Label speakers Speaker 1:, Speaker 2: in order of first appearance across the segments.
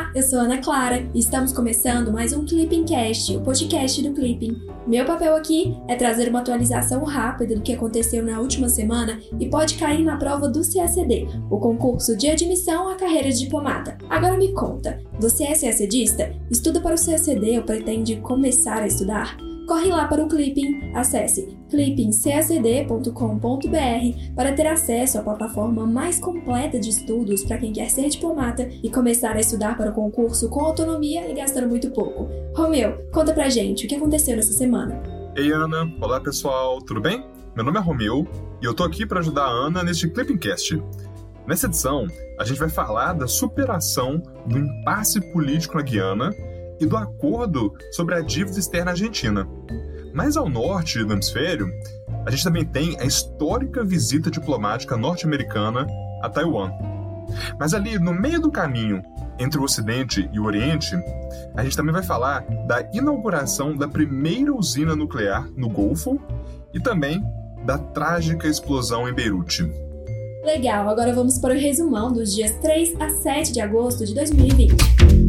Speaker 1: Olá, eu sou Ana Clara e estamos começando mais um Clipping Cast, o podcast do Clipping. Meu papel aqui é trazer uma atualização rápida do que aconteceu na última semana e pode cair na prova do CACD, o concurso de admissão à carreira de diplomata. Agora me conta, você é CACDista? Estuda para o CACD ou pretende começar a estudar? corre lá para o Clipping. Acesse clippingcacd.com.br para ter acesso à plataforma mais completa de estudos para quem quer ser diplomata e começar a estudar para o concurso com autonomia e gastando muito pouco. Romeu, conta pra gente o que aconteceu nessa semana.
Speaker 2: Ei Ana, olá pessoal, tudo bem? Meu nome é Romeu e eu tô aqui para ajudar a Ana neste Clippingcast. Nessa edição, a gente vai falar da superação do impasse político na Guiana e do acordo sobre a dívida externa argentina. Mais ao norte do hemisfério, a gente também tem a histórica visita diplomática norte-americana a Taiwan. Mas ali no meio do caminho entre o Ocidente e o Oriente, a gente também vai falar da inauguração da primeira usina nuclear no Golfo e também da trágica explosão em Beirute.
Speaker 1: Legal, agora vamos para o resumão dos dias 3 a 7 de agosto de 2020.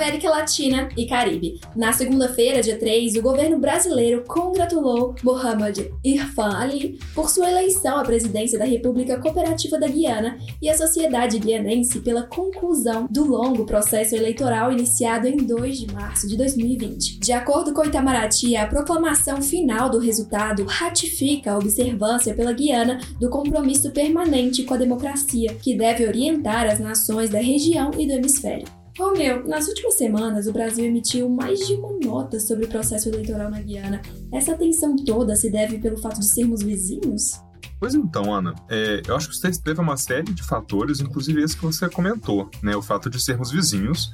Speaker 1: América Latina e Caribe. Na segunda-feira, dia 3, o governo brasileiro congratulou Mohamed Irfan Ali por sua eleição à presidência da República Cooperativa da Guiana e a sociedade guianense pela conclusão do longo processo eleitoral iniciado em 2 de março de 2020. De acordo com Itamaraty, a proclamação final do resultado ratifica a observância pela Guiana do compromisso permanente com a democracia, que deve orientar as nações da região e do hemisfério. Romeu, nas últimas semanas o Brasil emitiu mais de uma nota sobre o processo eleitoral na Guiana. Essa atenção toda se deve pelo fato de sermos vizinhos?
Speaker 2: Pois então, Ana, é, eu acho que você teve uma série de fatores, inclusive esse que você comentou, né, o fato de sermos vizinhos,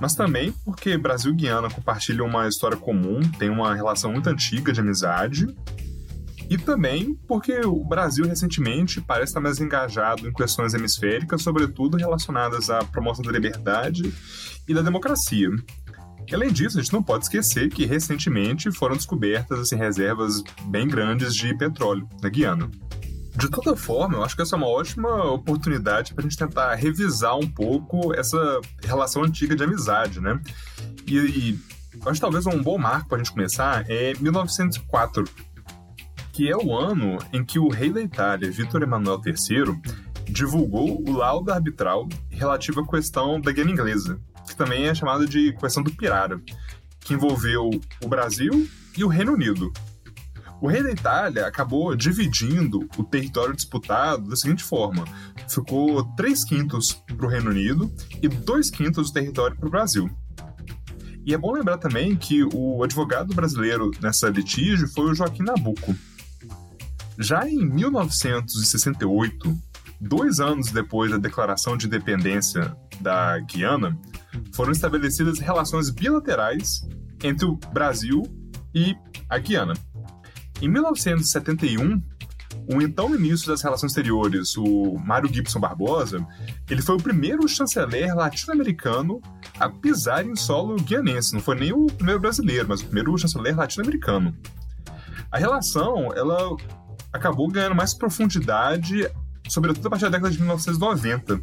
Speaker 2: mas também porque Brasil e Guiana compartilham uma história comum, tem uma relação muito antiga de amizade, e também porque o Brasil recentemente parece estar mais engajado em questões hemisféricas, sobretudo relacionadas à promoção da liberdade e da democracia. Além disso, a gente não pode esquecer que recentemente foram descobertas assim, reservas bem grandes de petróleo na Guiana. De toda forma, eu acho que essa é uma ótima oportunidade para a gente tentar revisar um pouco essa relação antiga de amizade, né? E, e acho que talvez um bom marco para a gente começar é 1904, que é o ano em que o rei da Itália, Vítor Emanuel III, divulgou o laudo arbitral relativo à questão da Guiana Inglesa, que também é chamada de questão do Pirara, que envolveu o Brasil e o Reino Unido. O rei da Itália acabou dividindo o território disputado da seguinte forma: ficou 3 quintos para o Reino Unido e 2 quintos do território para o Brasil. E é bom lembrar também que o advogado brasileiro nessa litígio foi o Joaquim Nabuco. Já em 1968, dois anos depois da declaração de independência da Guiana, foram estabelecidas relações bilaterais entre o Brasil e a Guiana. Em 1971, o então ministro das Relações Exteriores, o Mário Gibson Barbosa, ele foi o primeiro chanceler latino-americano a pisar em solo guianense. Não foi nem o primeiro brasileiro, mas o primeiro chanceler latino-americano. A relação, ela acabou ganhando mais profundidade, sobretudo a partir da década de 1990,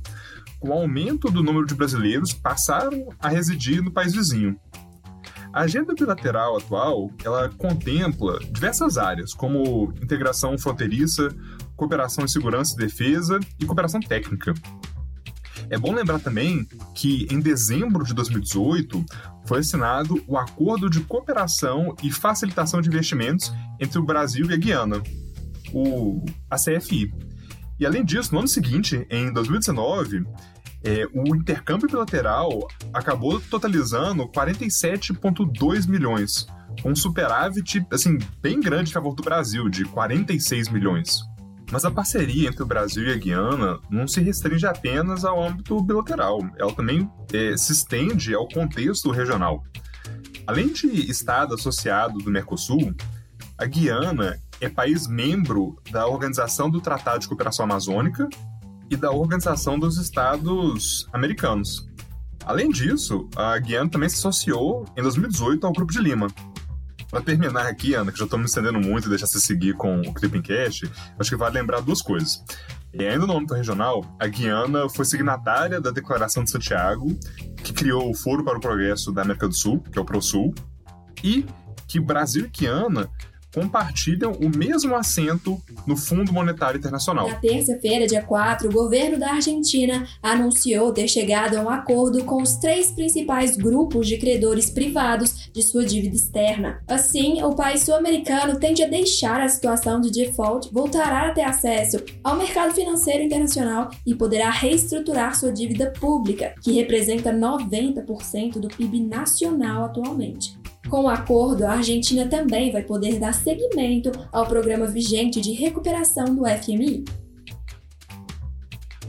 Speaker 2: com o aumento do número de brasileiros que passaram a residir no país vizinho. A agenda bilateral atual, ela contempla diversas áreas, como integração fronteiriça, cooperação em segurança e defesa e cooperação técnica. É bom lembrar também que, em dezembro de 2018, foi assinado o Acordo de Cooperação e Facilitação de Investimentos entre o Brasil e a Guiana, o, a CFI. E além disso, no ano seguinte, em 2019, é, o intercâmbio bilateral acabou totalizando 47,2 milhões, com um superávit assim, bem grande a favor do Brasil, de 46 milhões. Mas a parceria entre o Brasil e a Guiana não se restringe apenas ao âmbito bilateral, ela também é, se estende ao contexto regional. Além de Estado associado do Mercosul, a Guiana é país membro da Organização do Tratado de Cooperação Amazônica e da Organização dos Estados Americanos. Além disso, a Guiana também se associou em 2018 ao Grupo de Lima. Para terminar aqui, Ana, que já estou me estendendo muito e deixar você seguir com o Clipping Cash, acho que vale lembrar duas coisas. E ainda no âmbito regional, a Guiana foi signatária da Declaração de Santiago, que criou o Foro para o Progresso da América do Sul, que é o ProSul, e que Brasil e Guiana compartilham o mesmo assento no Fundo Monetário Internacional.
Speaker 1: Na terça-feira, dia 4, o governo da Argentina anunciou ter chegado a um acordo com os três principais grupos de credores privados de sua dívida externa. Assim, o país sul-americano tende a deixar a situação de default, voltará a ter acesso ao mercado financeiro internacional e poderá reestruturar sua dívida pública, que representa 90% do PIB nacional atualmente. Com o acordo, a Argentina também vai poder dar seguimento ao programa vigente de recuperação do FMI.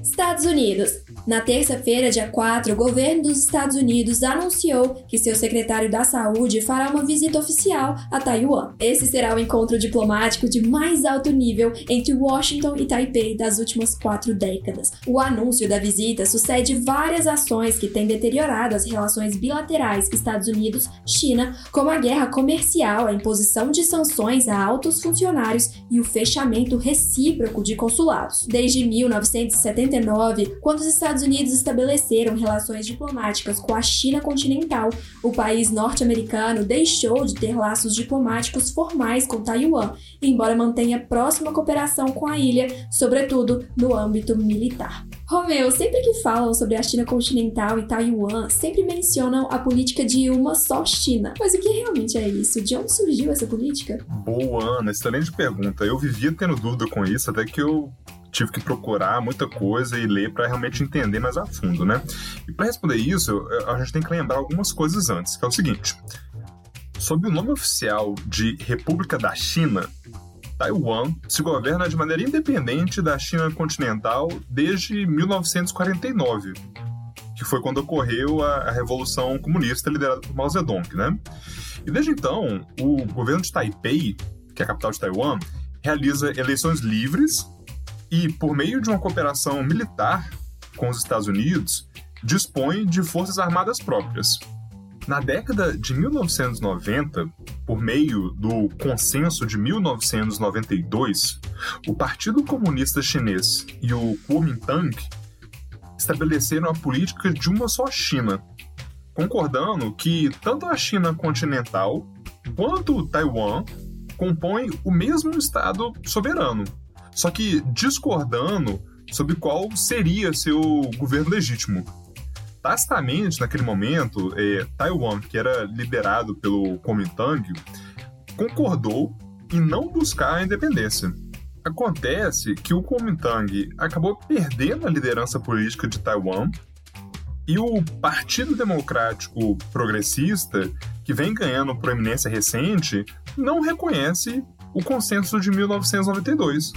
Speaker 1: Estados Unidos. Na terça-feira, dia 4, o governo dos Estados Unidos anunciou que seu secretário da Saúde fará uma visita oficial a Taiwan. Esse será o encontro diplomático de mais alto nível entre Washington e Taipei das últimas quatro décadas. O anúncio da visita sucede várias ações que têm deteriorado as relações bilaterais Estados Unidos-China, como a guerra comercial, a imposição de sanções a altos funcionários e o fechamento recíproco de consulados. Desde 1979, quando os Estados Estados Unidos estabeleceram relações diplomáticas com a China continental, o país norte-americano deixou de ter laços diplomáticos formais com Taiwan, embora mantenha próxima cooperação com a ilha, sobretudo no âmbito militar. Romeu, sempre que falam sobre a China continental e Taiwan, sempre mencionam a política de uma só China. Mas o que realmente é isso? De onde surgiu essa política?
Speaker 2: Boa, Ana, excelente pergunta. Eu vivia tendo dúvida com isso, até que eu tive que procurar muita coisa e ler para realmente entender mais a fundo, né? E para responder isso, a gente tem que lembrar algumas coisas antes, que é o seguinte: sob o nome oficial de República da China, Taiwan se governa de maneira independente da China continental desde 1949, que foi quando ocorreu a, Revolução Comunista liderada por Mao Zedong, né? E desde então, o governo de Taipei, que é a capital de Taiwan, realiza eleições livres e, por meio de uma cooperação militar com os Estados Unidos, dispõe de forças armadas próprias. Na década de 1990, por meio do Consenso de 1992, o Partido Comunista Chinês e o Kuomintang estabeleceram a política de uma só China, concordando que tanto a China continental quanto Taiwan compõem o mesmo Estado soberano, só que discordando sobre qual seria seu governo legítimo. Tacitamente, naquele momento, é, Taiwan, que era liderado pelo Kuomintang, concordou em não buscar a independência. Acontece que o Kuomintang acabou perdendo a liderança política de Taiwan e o Partido Democrático Progressista, que vem ganhando proeminência recente, não reconhece o consenso de 1992,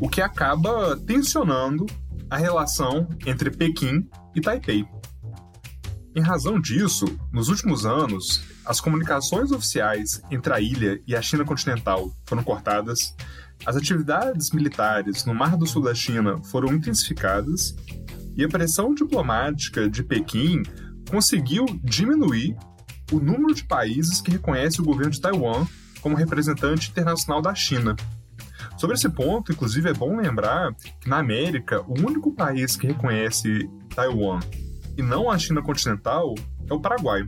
Speaker 2: o que acaba tensionando a relação entre Pequim e Taipei. Em razão disso, nos últimos anos, as comunicações oficiais entre a ilha e a China continental foram cortadas, as atividades militares no Mar do Sul da China foram intensificadas e a pressão diplomática de Pequim conseguiu diminuir o número de países que reconhecem o governo de Taiwan como representante internacional da China. Sobre esse ponto, inclusive, é bom lembrar que na América, o único país que reconhece Taiwan e não a China continental é o Paraguai.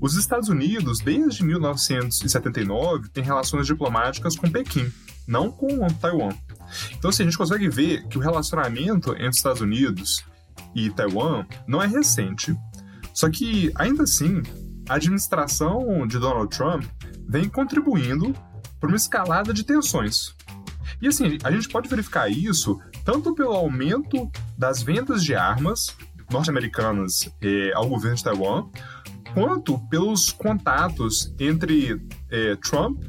Speaker 2: Os Estados Unidos, desde 1979, têm relações diplomáticas com Pequim, não com Taiwan. Então, assim, a gente consegue ver que o relacionamento entre os Estados Unidos e Taiwan não é recente. Só que, ainda assim, a administração de Donald Trump vem contribuindo para uma escalada de tensões. E assim, a gente pode verificar isso tanto pelo aumento das vendas de armas norte-americanas eh, ao governo de Taiwan, quanto pelos contatos entre eh, Trump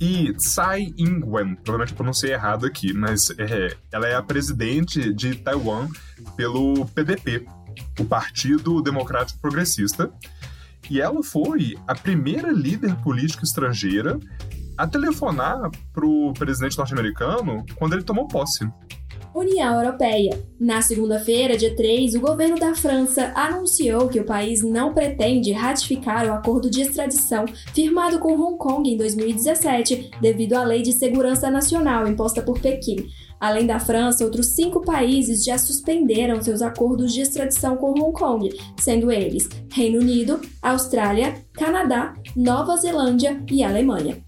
Speaker 2: e Tsai Ing-wen, provavelmente pronunciei errado aqui, mas é, ela é a presidente de Taiwan pelo PDP, o Partido Democrático Progressista, e ela foi a primeira líder política estrangeira a telefonar para o presidente norte-americano quando ele tomou posse.
Speaker 1: União Europeia. Na segunda-feira, dia 3, o governo da França anunciou que o país não pretende ratificar o acordo de extradição firmado com Hong Kong em 2017, devido à Lei de Segurança Nacional imposta por Pequim. Além da França, outros cinco países já suspenderam seus acordos de extradição com Hong Kong, sendo eles Reino Unido, Austrália, Canadá, Nova Zelândia e Alemanha.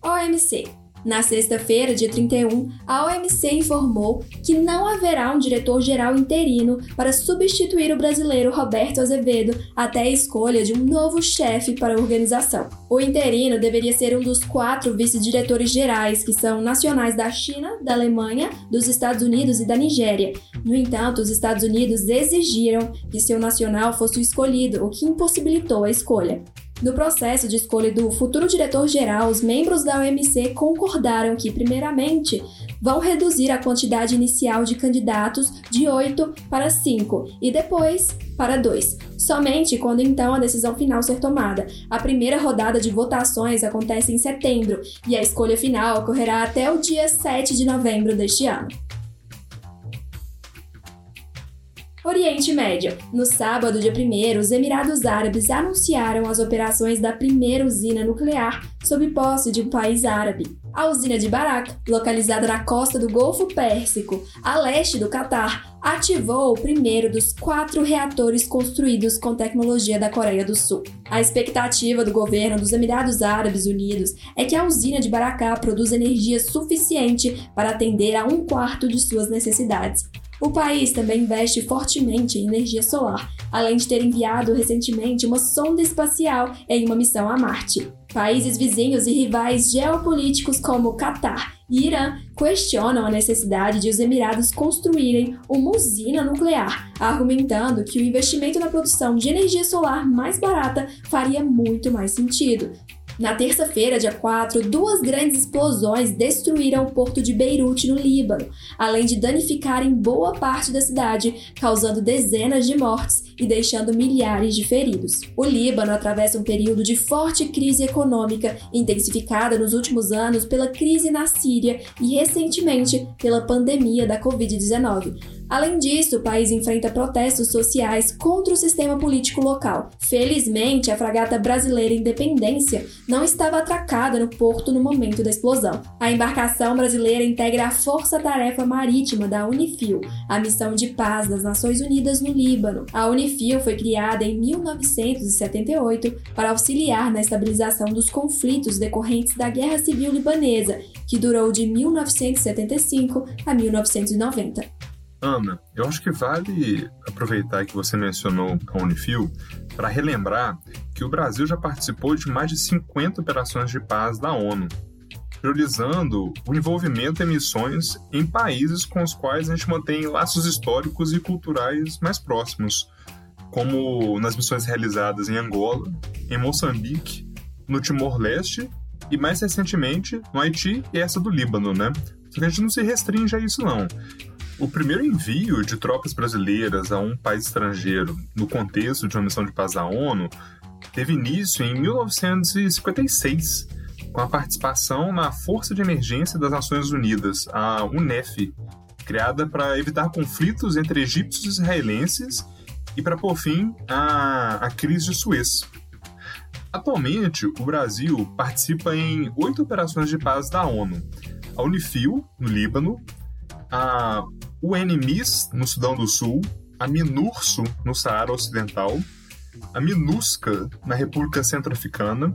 Speaker 1: OMC na sexta-feira, dia 31, a OMC informou que não haverá um diretor-geral interino para substituir o brasileiro Roberto Azevedo até a escolha de um novo chefe para a organização. O interino deveria ser um dos quatro vice-diretores gerais, que são nacionais da China, da Alemanha, dos Estados Unidos e da Nigéria. No entanto, os Estados Unidos exigiram que seu nacional fosse o escolhido, o que impossibilitou a escolha. No processo de escolha do futuro diretor-geral, os membros da OMC concordaram que, primeiramente, vão reduzir a quantidade inicial de candidatos de 8 para 5 e depois para 2, somente quando então a decisão final ser tomada. A primeira rodada de votações acontece em setembro e a escolha final ocorrerá até o dia 7 de novembro deste ano. Oriente Médio. No sábado, dia 1, os Emirados Árabes anunciaram as operações da primeira usina nuclear sob posse de um país árabe. A usina de Barak, localizada na costa do Golfo Pérsico, a leste do Catar, ativou o primeiro dos quatro reatores construídos com tecnologia da Coreia do Sul. A expectativa do governo dos Emirados Árabes Unidos é que a usina de Baraká produza energia suficiente para atender a um quarto de suas necessidades. O país também investe fortemente em energia solar, além de ter enviado recentemente uma sonda espacial em uma missão a Marte. Países vizinhos e rivais geopolíticos como Catar e Irã questionam a necessidade de os Emirados construírem uma usina nuclear, argumentando que o investimento na produção de energia solar mais barata faria muito mais sentido, na terça-feira, dia 4, duas grandes explosões destruíram o porto de Beirute, no Líbano, além de danificarem boa parte da cidade, causando dezenas de mortes e deixando milhares de feridos. O Líbano atravessa um período de forte crise econômica, intensificada nos últimos anos pela crise na Síria e recentemente pela pandemia da Covid-19. Além disso, o país enfrenta protestos sociais contra o sistema político local. Felizmente, a fragata brasileira Independência não estava atracada no porto no momento da explosão. A embarcação brasileira integra a Força Tarefa Marítima da Unifil, a missão de paz das Nações Unidas no Líbano. A Unifil foi criada em 1978 para auxiliar na estabilização dos conflitos decorrentes da Guerra Civil Libanesa, que durou de 1975 a 1990.
Speaker 2: Ana, eu acho que vale aproveitar que você mencionou a Unifil para relembrar que o Brasil já participou de mais de 50 operações de paz da ONU, priorizando o envolvimento em missões em países com os quais a gente mantém laços históricos e culturais mais próximos, como nas missões realizadas em Angola, em Moçambique, no Timor-Leste e mais recentemente no Haiti e essa do Líbano, né? Só que a gente não se restringe a isso não. O primeiro envio de tropas brasileiras a um país estrangeiro no contexto de uma missão de paz da ONU teve início em 1956, com a participação na Força de Emergência das Nações Unidas, a UNEF, criada para evitar conflitos entre egípcios e israelenses e para pôr fim à, à crise de Suez. Atualmente, o Brasil participa em oito operações de paz da ONU: a Unifil, no Líbano, a UNMIS, no Sudão do Sul, a MINURSO, no Saara Ocidental, a MINUSCA, na República Centro-Africana,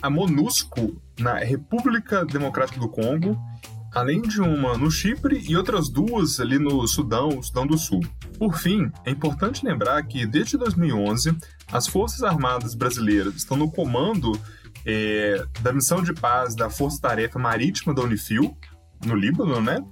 Speaker 2: a MONUSCO, na República Democrática do Congo, além de uma no Chipre e outras duas ali no Sudão, Sudão do Sul. Por fim, é importante lembrar que desde 2011 as Forças Armadas Brasileiras estão no comando é, da missão de paz da Força Tarefa Marítima da Unifil, no Líbano, né?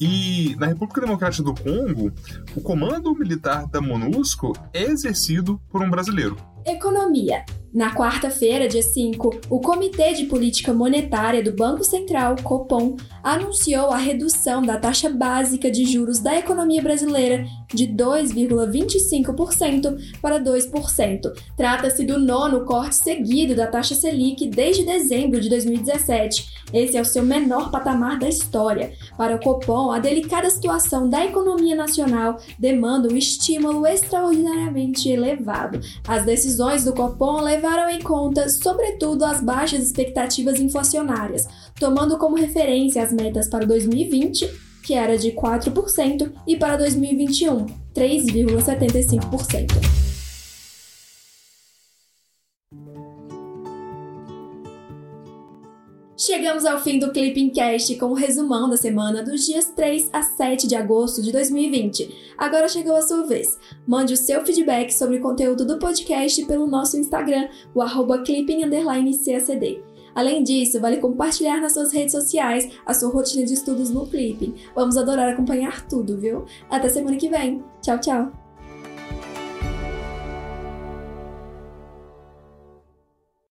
Speaker 2: E na República Democrática do Congo, o comando militar da MONUSCO é exercido por um brasileiro.
Speaker 1: Economia. Na quarta-feira, dia 5, o Comitê de Política Monetária do Banco Central, Copom, anunciou a redução da taxa básica de juros da economia brasileira de 2,25% para 2%. Trata-se do nono corte seguido da taxa Selic desde dezembro de 2017. Esse é o seu menor patamar da história. Para o Copom, a delicada situação da economia nacional demanda um estímulo extraordinariamente elevado. As decisões do Copom levam levaram em conta, sobretudo, as baixas expectativas inflacionárias, tomando como referência as metas para 2020, que era de 4%, e para 2021, 3,75%. Chegamos ao fim do Clipping Cast com o resumão da semana dos dias 3 a 7 de agosto de 2020. Agora chegou a sua vez. Mande o seu feedback sobre o conteúdo do podcast pelo nosso Instagram, o arroba clipping__cacd. Além disso, vale compartilhar nas suas redes sociais a sua rotina de estudos no Clipping. Vamos adorar acompanhar tudo, viu? Até semana que vem. Tchau, tchau!